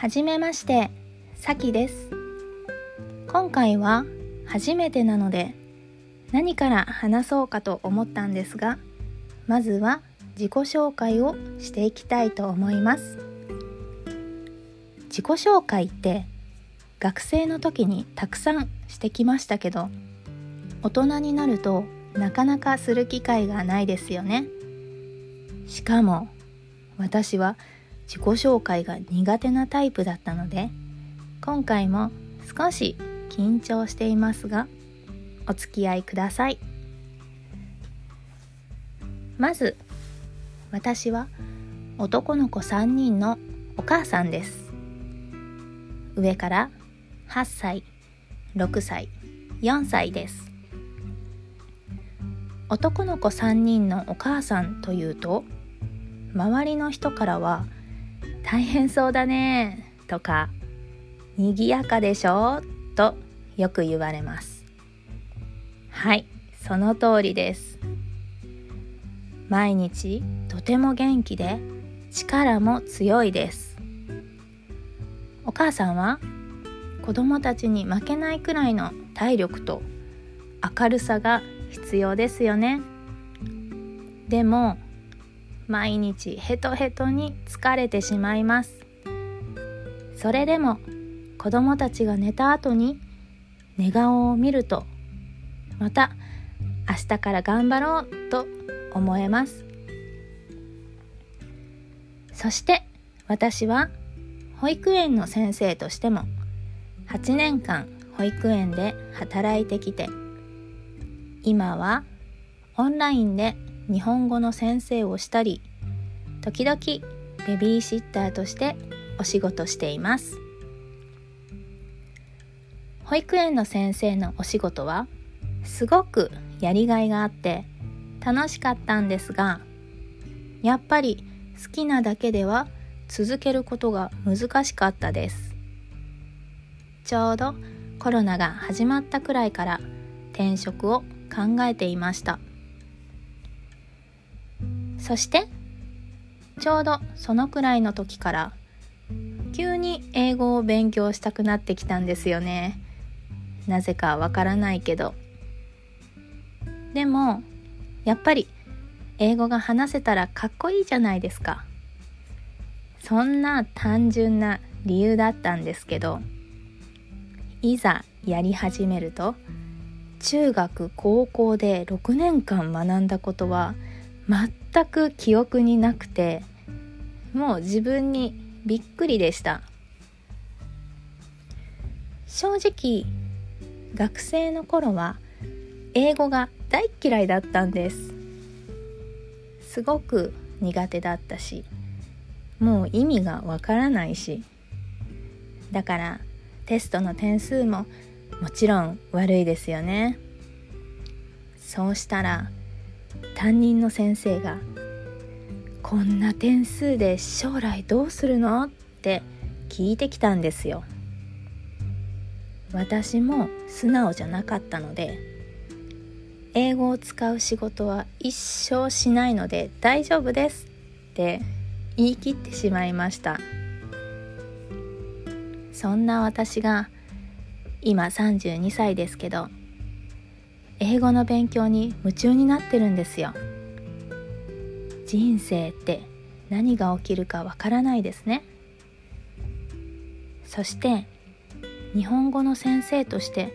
はじめまして、さきです。今回は初めてなので何から話そうかと思ったんですが、まずは自己紹介をしていきたいと思います。自己紹介って学生の時にたくさんしてきましたけど、大人になるとなかなかする機会がないですよね。しかも私は自己紹介が苦手なタイプだったので今回も少し緊張していますがお付き合いください。まず私は男の子3人のお母さんです。上から8歳6歳4歳です。男の子3人のお母さんというと周りの人からは「大変そうだね」とか「にぎやかでしょ」とよく言われます。はいその通りです。毎日とても元気で力も強いです。お母さんは子供たちに負けないくらいの体力と明るさが必要ですよね。でも毎日ヘトヘトに疲れてしまいます。それでも子供たちが寝た後に寝顔を見るとまた明日から頑張ろうと思えます。そして私は保育園の先生としても8年間保育園で働いてきて今はオンラインで日本語の先生をしたり時々ベビーシッターとしてお仕事しています。保育園の先生のお仕事はすごくやりがいがあって楽しかったんですがやっぱり好きなだけでは続けることが難しかったです。ちょうどコロナが始まったくらいから転職を考えていました。そしてちょうどそのくらいの時から急に英語を勉強したくなってきたんですよね。なぜかわからないけど。でもやっぱり英語が話せたらかっこいいじゃないですか。そんな単純な理由だったんですけどいざやり始めると中学高校で6年間学んだことは全く記憶になくてもう自分にびっくりでした。正直学生の頃は英語が大嫌いだったんです。すごく苦手だったしもう意味がわからないし。だからテストの点数ももちろん悪いですよね。そうしたら担任の先生が「こんな点数で将来どうするの?」って聞いてきたんですよ私も素直じゃなかったので英語を使う仕事は一生しないので大丈夫ですって言い切ってしまいましたそんな私が今32歳ですけど英語の勉強に夢中になってるんですよ。人生って何が起きるかわからないですね。そして日本語の先生として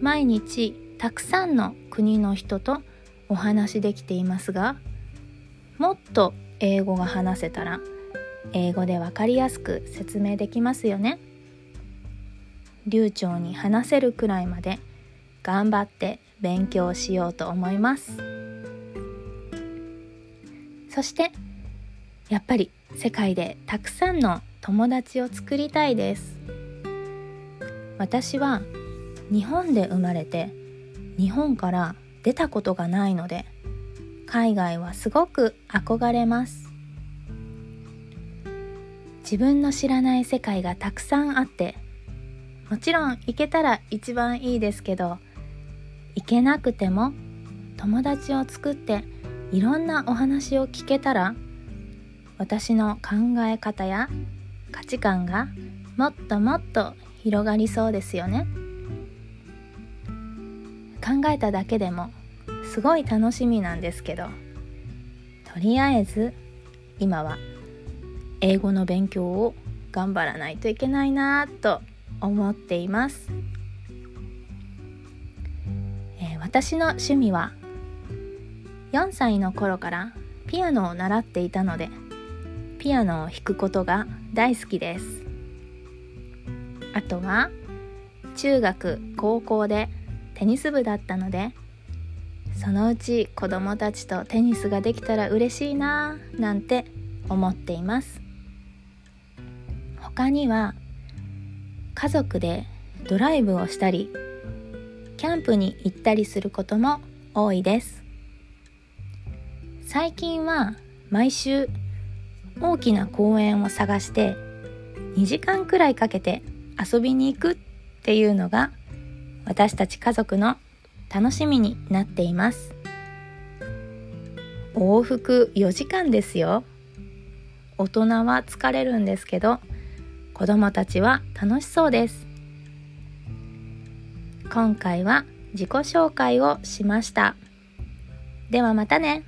毎日たくさんの国の人とお話しできていますがもっと英語が話せたら英語で分かりやすく説明できますよね。流暢に話せるくらいまで頑張って勉強しようと思います。そしてやっぱり世界でたくさんの友達を作りたいです。私は日本で生まれて日本から出たことがないので海外はすごく憧れます。自分の知らない世界がたくさんあってもちろん行けたら一番いいですけど行けなくても友達を作っていろんなお話を聞けたら私の考え方や価値観がもっともっと広がりそうですよね。考えただけでもすごい楽しみなんですけどとりあえず今は英語の勉強を頑張らないといけないなと思っています、私の趣味は4歳の頃からピアノを習っていたのでピアノを弾くことが大好きです。あとは中学高校でテニス部だったのでそのうち子供たちとテニスができたら嬉しいななんて思っています。他には家族でドライブをしたりキャンプに行ったりすることも多いです。最近は毎週大きな公園を探して2時間くらいかけて遊びに行くっていうのが私たち家族の楽しみになっています。往復4時間ですよ。大人は疲れるんですけど子供たちは楽しそうです。今回は自己紹介をしました。ではまたね。